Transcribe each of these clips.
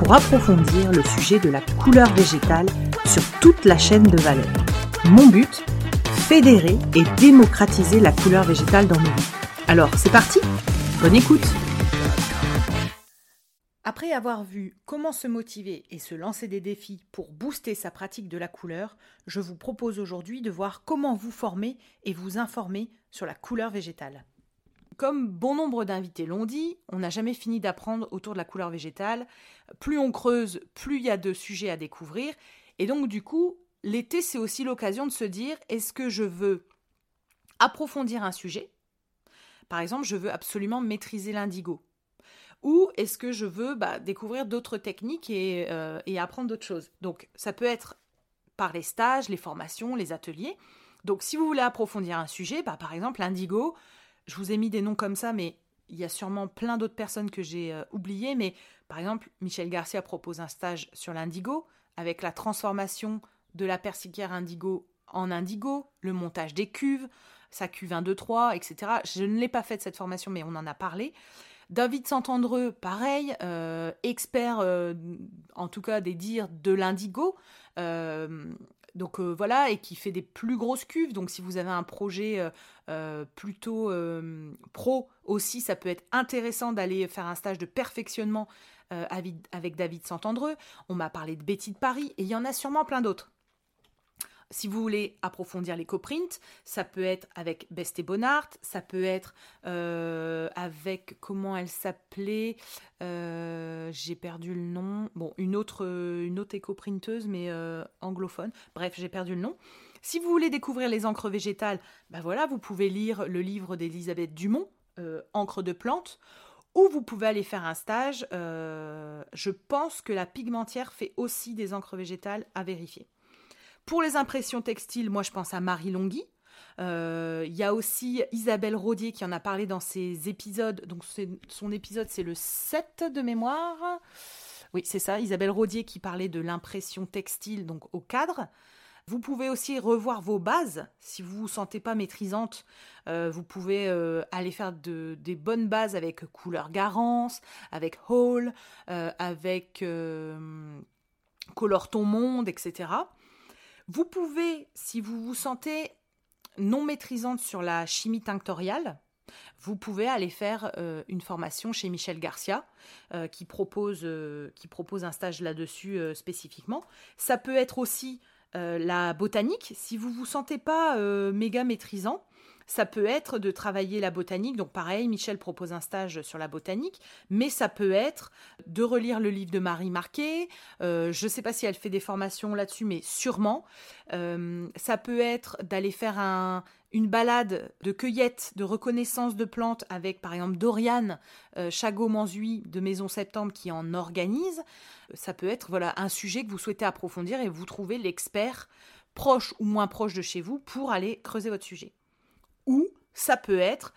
pour approfondir le sujet de la couleur végétale sur toute la chaîne de valeur. Mon but Fédérer et démocratiser la couleur végétale dans nos vies. Alors, c'est parti Bonne écoute Après avoir vu comment se motiver et se lancer des défis pour booster sa pratique de la couleur, je vous propose aujourd'hui de voir comment vous former et vous informer sur la couleur végétale. Comme bon nombre d'invités l'ont dit, on n'a jamais fini d'apprendre autour de la couleur végétale. Plus on creuse, plus il y a de sujets à découvrir. Et donc du coup, l'été, c'est aussi l'occasion de se dire, est-ce que je veux approfondir un sujet? Par exemple, je veux absolument maîtriser l'indigo. Ou est-ce que je veux bah, découvrir d'autres techniques euh, et, apprendre d'autres choses? Donc ça peut être par les stages, les formations, les ateliers. Donc si vous voulez approfondir un sujet, bah, par exemple l'indigo, je vous ai mis des noms comme ça, mais il y a sûrement plein d'autres personnes que j'ai euh, oubliées. Mais par exemple, Michel Garcia propose un stage sur l'indigo avec la transformation de la persicaire indigo en indigo, le montage des cuves, sa cuve 1, 2, 3, etc. Je ne l'ai pas faite cette formation, mais on en a parlé. David Santandreux, pareil, euh, expert euh, en tout cas des dires de l'indigo. Donc euh, voilà, et qui fait des plus grosses cuves. Donc si vous avez un projet euh, euh, plutôt pro aussi, ça peut être intéressant d'aller faire un stage de perfectionnement avec David Santandreux. On m'a parlé de Betty de Paris, et il y en a sûrement plein d'autres. Si vous voulez approfondir les coprints, ça peut être avec Beste Bonnard, ça peut être euh, avec comment elle s'appelait, euh, j'ai perdu le nom. Bon, une autre, une éco-printeuse, mais euh, anglophone. Bref, j'ai perdu le nom. Si vous voulez découvrir les encres végétales, ben voilà, vous pouvez lire le livre d'Elisabeth Dumont, Encre de plantes, ou vous pouvez aller faire un stage. je pense que la pigmentière fait aussi des encres végétales à vérifier. Pour les impressions textiles, moi je pense à Marie Longhi. Euh, il y a aussi Isabelle Rodier qui en a parlé dans ses épisodes. Donc son épisode c'est le 7 de mémoire. Oui, c'est ça, Isabelle Rodier qui parlait de l'impression textile donc au cadre. Vous pouvez aussi revoir vos bases. Si vous ne vous sentez pas maîtrisante, euh, vous pouvez euh, aller faire des bonnes bases avec couleur Garance, avec Hall, avec Color ton monde, etc. Vous pouvez, si vous vous sentez non maîtrisante sur la chimie tinctoriale, vous pouvez aller faire euh, une formation chez Michel Garcia euh, qui, propose, euh, qui propose un stage là-dessus spécifiquement. Ça peut être aussi la botanique. Si vous ne vous sentez pas méga maîtrisant, ça peut être de travailler la botanique. Donc pareil, Michel propose un stage sur la botanique, mais ça peut être de relire le livre de Marie Marquet. Euh, je ne sais pas si elle fait des formations là-dessus, mais sûrement. Euh, ça peut être d'aller faire un, une balade de cueillette, de reconnaissance de plantes avec par exemple Doriane euh, Chagot-Manzui de Maison Septembre qui en organise. Ça peut être voilà un sujet que vous souhaitez approfondir et vous trouvez l'expert proche ou moins proche de chez vous pour aller creuser votre sujet. Ça peut être,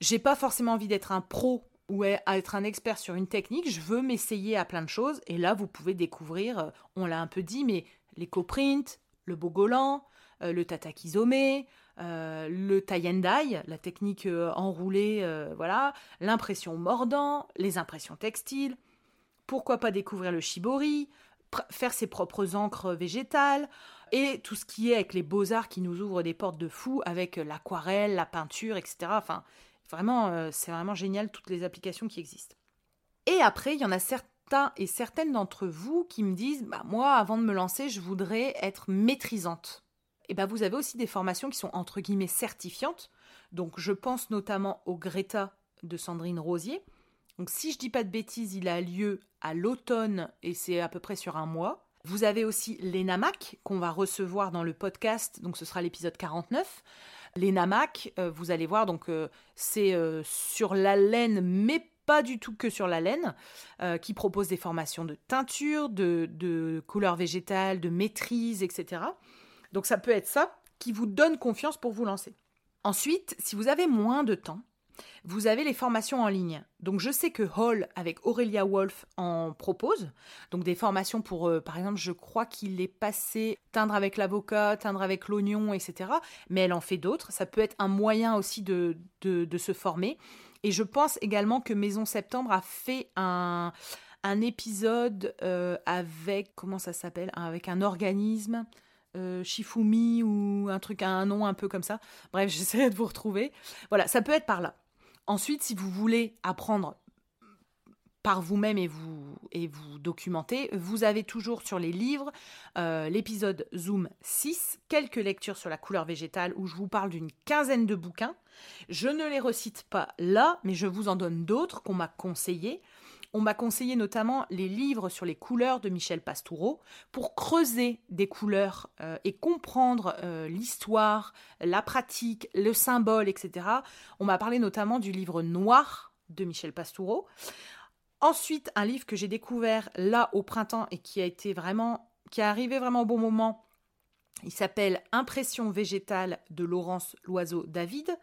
j'ai pas forcément envie d'être un pro ou être un expert sur une technique, je veux m'essayer à plein de choses. Et là, vous pouvez découvrir, euh, on l'a un peu dit, mais les coprint, le bogolan, euh, le tatakizome, euh, le tie la technique enroulée, voilà, l'impression mordant, les impressions textiles. Pourquoi pas découvrir le shibori, faire ses propres encres végétales et tout ce qui est avec les beaux-arts qui nous ouvrent des portes de fou avec l'aquarelle, la peinture, etc. Enfin, vraiment, euh, c'est vraiment génial toutes les applications qui existent. Et après, il y en a certains et certaines d'entre vous qui me disent bah, Moi, avant de me lancer, je voudrais être maîtrisante. Et bien, vous avez aussi des formations qui sont entre guillemets certifiantes. Donc, je pense notamment au Greta de Sandrine Rosier. Donc si je dis pas de bêtises, il a lieu à l'automne et c'est à peu près sur un mois. Vous avez aussi l'ENAMAC qu'on va recevoir dans le podcast, donc ce sera l'épisode 49. L'ENAMAC, euh, vous allez voir, donc euh, c'est euh, sur la laine, mais pas du tout que sur la laine, euh, qui propose des formations de teinture, de, de couleurs végétales, de maîtrise, etc. Donc ça peut être ça qui vous donne confiance pour vous lancer. Ensuite, si vous avez moins de temps, vous avez les formations en ligne. Donc je sais que Hall avec Aurélia Wolf en propose. Donc des formations pour, euh, par exemple, je crois qu'il est passé teindre avec l'avocat, teindre avec l'oignon, etc. Mais elle en fait d'autres. Ça peut être un moyen aussi de, de, se former. Et je pense également que Maison Septembre a fait un, un épisode euh, avec, comment ça s'appelle Avec un organisme. Euh, Shifumi ou un truc un nom un peu comme ça. Bref, j'essaierai de vous retrouver. Voilà, ça peut être par là. Ensuite, si vous voulez apprendre par vous-même et vous, et vous documenter, vous avez toujours sur les livres euh, l'épisode Zoom 6, quelques lectures sur la couleur végétale où je vous parle d'une quinzaine de bouquins. Je ne les recite pas là, mais je vous en donne d'autres qu'on m'a conseillés. On m'a conseillé notamment les livres sur les couleurs de Michel Pastoureau pour creuser des couleurs euh, et comprendre euh, l'histoire, la pratique, le symbole, etc. On m'a parlé notamment du livre Noir de Michel Pastoureau. Ensuite, un livre que j'ai découvert là au printemps et qui a été vraiment, qui est arrivé vraiment au bon moment. Il s'appelle Impression végétale de Laurence Loiseau David.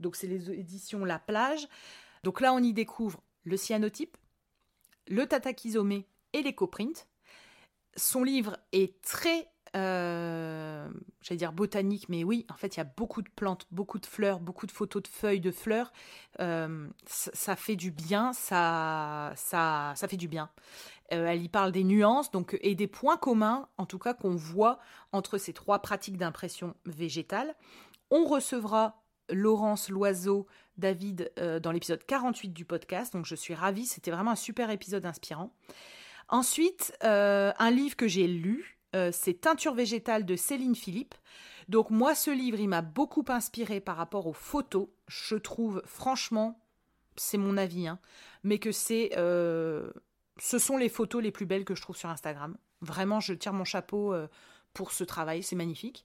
Donc c'est les éditions La Plage. Donc là, on y découvre le cyanotype, le tatakizome et l'éco-print. Son livre est très, euh, j'allais dire botanique, mais oui, en fait, il y a beaucoup de plantes, beaucoup de fleurs, beaucoup de photos de feuilles de fleurs. Euh, ça, fait du bien, ça, ça, ça fait du bien. Euh, elle y parle des nuances donc, et des points communs, en tout cas, qu'on voit entre ces trois pratiques d'impression végétale. On recevra Laurence Loiseau, David euh, dans l'épisode 48 du podcast. Donc je suis ravie, c'était vraiment un super épisode inspirant. Ensuite, euh, un livre que j'ai lu, euh, c'est Teinture végétale de Céline Philippe. Donc moi, ce livre, il m'a beaucoup inspiré par rapport aux photos. Je trouve, franchement, c'est mon avis, hein, mais que c'est, ce sont les photos les plus belles que je trouve sur Instagram. Vraiment, je tire mon chapeau pour ce travail, c'est magnifique.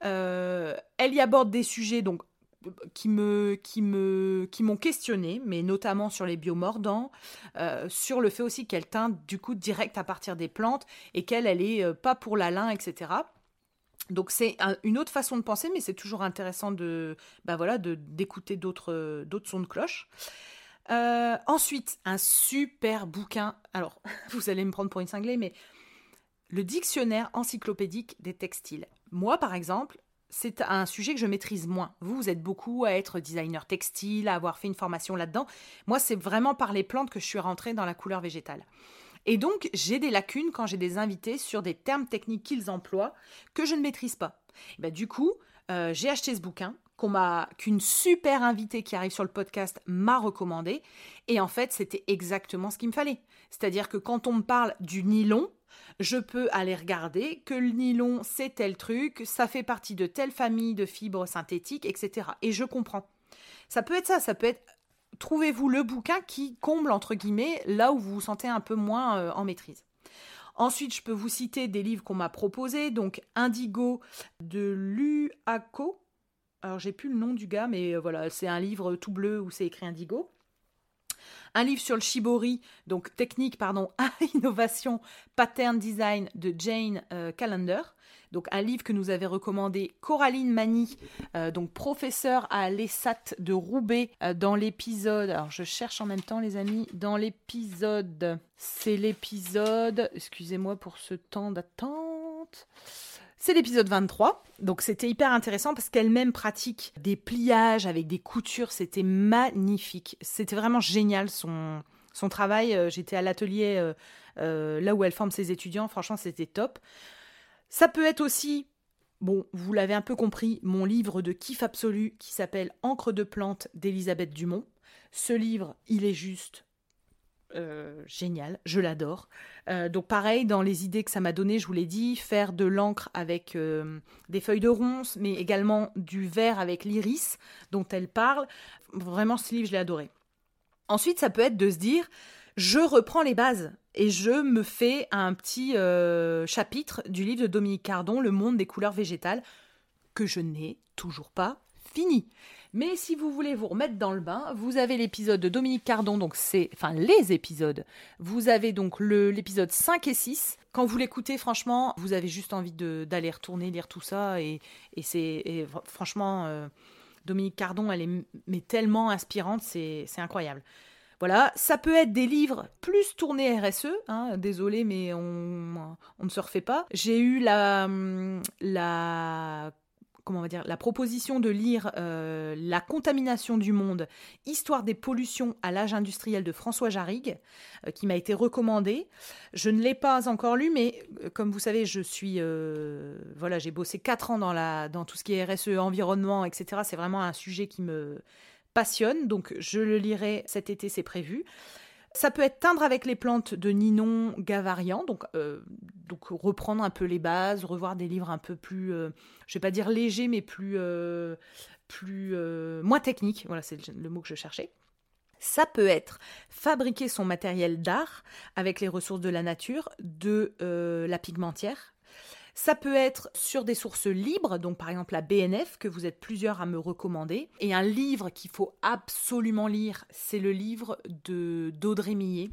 elle y aborde des sujets donc qui me qui me qui m'ont questionné mais notamment sur les biomordants euh, sur le fait aussi qu'elle teint du coup direct à partir des plantes et qu'elle elle est euh, pas pour la lin etc donc c'est une autre façon de penser mais c'est toujours intéressant de bah voilà de d'écouter d'autres d'autres sons de cloche. Euh, ensuite un super bouquin. Alors vous allez me prendre pour une cinglée mais le dictionnaire encyclopédique des textiles. Moi par exemple c'est un sujet que je maîtrise moins. Vous, vous êtes beaucoup à être designer textile, à avoir fait une formation là-dedans. Moi, c'est vraiment par les plantes que je suis rentrée dans la couleur végétale. Et donc, j'ai des lacunes quand j'ai des invités sur des termes techniques qu'ils emploient que je ne maîtrise pas. Et ben, du coup, euh, j'ai acheté ce bouquin qu'une super invitée qui arrive sur le podcast m'a recommandé et en fait c'était exactement ce qu'il me fallait. C'est-à-dire que quand on me parle du nylon, je peux aller regarder que le nylon, c'est tel truc, ça fait partie de telle famille de fibres synthétiques, etc. Et je comprends. Ça peut être ça, ça peut être trouvez-vous le bouquin qui comble, entre guillemets, là où vous vous sentez un peu moins euh, en maîtrise. Ensuite, je peux vous citer des livres qu'on m'a proposés, donc Indigo de Luaco. Alors, j'ai plus le nom du gars, mais euh, voilà, c'est un livre tout bleu où c'est écrit Indigo un livre sur le shibori, donc technique, pardon, innovation, pattern design de Jane euh, Callender. Donc un livre que nous avait recommandé Coraline Mani, euh, donc professeure à l'ESAT de Roubaix, euh, dans l'épisode. Alors je cherche en même temps, les amis, dans l'épisode. C'est l'épisode. Excusez-moi pour ce temps d'attente. C'est l'épisode 23, donc c'était hyper intéressant parce qu'elle-même pratique des pliages avec des coutures, c'était magnifique. C'était vraiment génial son, travail. Euh, j'étais à l'atelier euh, euh, là où elle forme ses étudiants, franchement c'était top. Ça peut être aussi, bon, vous l'avez un peu compris, mon livre de kiff absolu qui s'appelle Encre de plante d'Elisabeth Dumont. Ce livre, il est juste euh, génial, je l'adore. Euh, donc pareil, dans les idées que ça m'a donné, je vous l'ai dit, faire de l'encre avec euh, des feuilles de ronces, mais également du vert avec l'iris dont elle parle. Vraiment, ce livre, je l'ai adoré. Ensuite, ça peut être de se dire, je reprends les bases et je me fais un petit chapitre du livre de Dominique Cardon, Le monde des couleurs végétales, que je n'ai toujours pas fini. Mais si vous voulez vous remettre dans le bain, vous avez l'épisode de Dominique Cardon, donc c'est, enfin les épisodes. Vous avez donc l'épisode 5 et 6. Quand vous l'écoutez, franchement, vous avez juste envie d'aller retourner lire tout ça. Et, c'est franchement, euh, Dominique Cardon, elle est tellement inspirante, c'est incroyable. Voilà, ça peut être des livres plus tournés RSE, hein, désolé, mais on, on, ne se refait pas. J'ai eu la, la comment on va dire, la proposition de lire euh, La contamination du monde, histoire des pollutions à l'âge industriel de François Jarrigue, euh, qui m'a été recommandé. Je ne l'ai pas encore lu, mais euh, comme vous savez, je suis, voilà, j'ai bossé quatre ans dans dans tout ce qui est RSE, environnement, etc. C'est vraiment un sujet qui me passionne, donc je le lirai cet été, c'est prévu. Ça peut être teindre avec les plantes de Ninon Gavarian, donc, euh, donc reprendre un peu les bases, revoir des livres un peu plus, euh, je vais pas dire légers, mais plus, euh, plus moins techniques. Voilà, c'est le mot que je cherchais. Ça peut être fabriquer son matériel d'art avec les ressources de la nature, de la pigmentière, ça peut être sur des sources libres, donc par exemple la BNF, que vous êtes plusieurs à me recommander. Et un livre qu'il faut absolument lire, c'est le livre de d'Audrey Millet.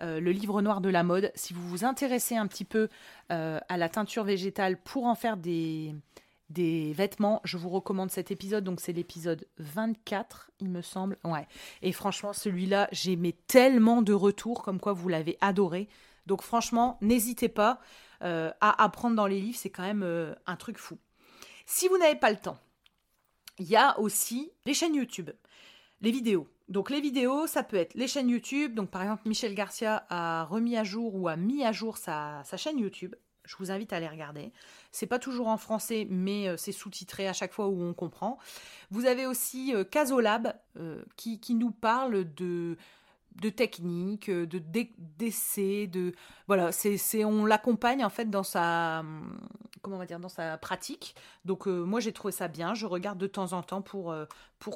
Euh, le livre noir de la mode. Si vous vous intéressez un petit peu euh, à la teinture végétale pour en faire des, des vêtements, je vous recommande cet épisode. Donc c'est l'épisode 24, il me semble. Ouais. Et franchement, celui-là, j'ai tellement de retours comme quoi vous l'avez adoré. Donc franchement, n'hésitez pas. Euh, à apprendre dans les livres, c'est quand même euh, un truc fou. Si vous n'avez pas le temps, il y a aussi les chaînes YouTube, les vidéos. Donc les vidéos, ça peut être les chaînes YouTube. Donc par exemple, Michel Garcia a remis à jour ou a mis à jour sa, chaîne YouTube. Je vous invite à aller regarder. C'est pas toujours en français, mais euh, c'est sous-titré à chaque fois où on comprend. Vous avez aussi Casolab qui, qui, nous parle de de technique, euh, de d'essais, de voilà, c'est on l'accompagne en fait dans sa comment dans sa pratique. Donc euh, moi j'ai trouvé ça bien, je regarde de temps en temps pour euh,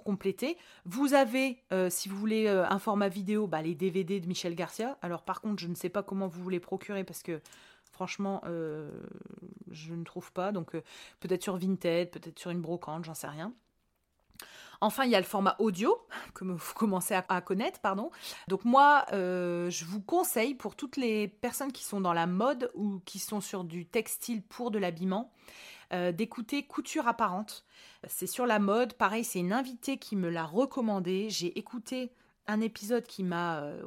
compléter. Vous avez si vous voulez un format vidéo, bah, les DVD de Michel Garcia. Alors par contre, je ne sais pas comment vous voulez procurer parce que franchement je ne trouve pas donc peut-être sur Vinted, peut-être sur une brocante, j'en sais rien. Enfin, il y a le format audio que vous commencez à, connaître, pardon. Donc moi, euh, je vous conseille pour toutes les personnes qui sont dans la mode ou qui sont sur du textile pour de l'habillement, euh, d'écouter Couture apparente. C'est sur la mode. Pareil, c'est une invitée qui me l'a recommandé. J'ai écouté un épisode qui m'a euh,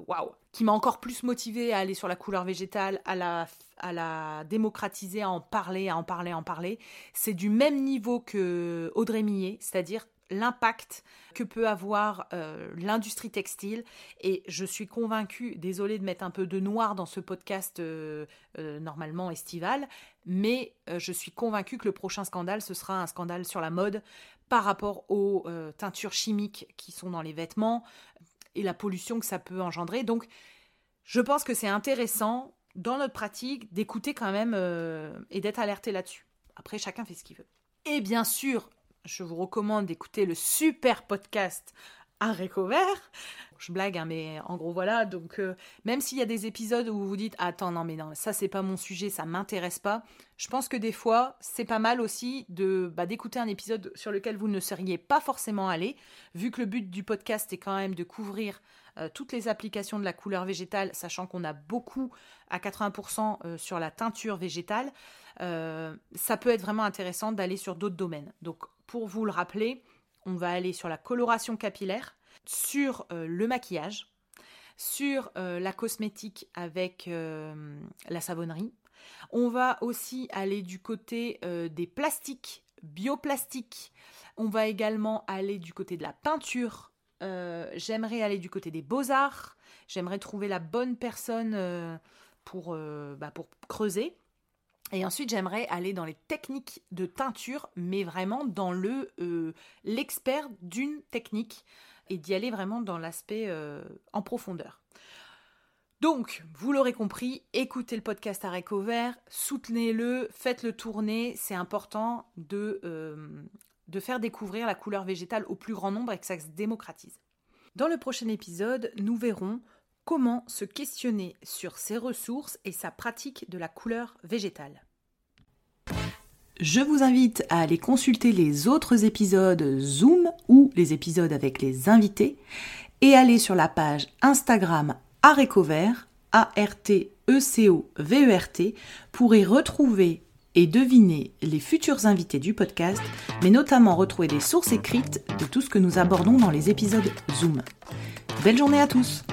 qui m'a encore plus motivé à aller sur la couleur végétale, à la à la démocratiser, à en parler, à en parler, à en parler. C'est du même niveau que Audrey Millet, c'est-à-dire l'impact que peut avoir euh, l'industrie textile. Et je suis convaincue, désolée de mettre un peu de noir dans ce podcast euh, euh, normalement estival, mais je suis convaincue que le prochain scandale, ce sera un scandale sur la mode par rapport aux teintures chimiques qui sont dans les vêtements et la pollution que ça peut engendrer. Donc, je pense que c'est intéressant dans notre pratique d'écouter quand même et d'être alerté là-dessus. Après, chacun fait ce qu'il veut. Et bien sûr, je vous recommande d'écouter le super podcast un vert. Je blague, hein, mais en gros voilà. Donc euh, même s'il y a des épisodes où vous vous dites attends non mais non ça c'est pas mon sujet, ça m'intéresse pas. Je pense que des fois c'est pas mal aussi de bah, d'écouter un épisode sur lequel vous ne seriez pas forcément allé, vu que le but du podcast est quand même de couvrir euh, toutes les applications de la couleur végétale, sachant qu'on a beaucoup à 80% euh, sur la teinture végétale. ça peut être vraiment intéressant d'aller sur d'autres domaines. Donc pour vous le rappeler, on va aller sur la coloration capillaire, sur euh, le maquillage, sur euh, la cosmétique avec euh, la savonnerie. On va aussi aller du côté des plastiques, bioplastiques. On va également aller du côté de la peinture. J'aimerais aller du côté des beaux-arts. J'aimerais trouver la bonne personne pour, bah, pour creuser. Et ensuite, j'aimerais aller dans les techniques de teinture, mais vraiment dans le euh, l'expert d'une technique et d'y aller vraiment dans l'aspect euh, en profondeur. Donc, vous l'aurez compris, écoutez le podcast à Vert, soutenez-le, faites-le tourner. C'est important de, euh, de faire découvrir la couleur végétale au plus grand nombre et que ça se démocratise. Dans le prochain épisode, nous verrons comment se questionner sur ses ressources et sa pratique de la couleur végétale. Je vous invite à aller consulter les autres épisodes Zoom ou les épisodes avec les invités et aller sur la page Instagram Arécovert, A-R-T-E-C-O-V-E-R-T, pour y retrouver et deviner les futurs invités du podcast, mais notamment retrouver des sources écrites de tout ce que nous abordons dans les épisodes Zoom. Belle journée à tous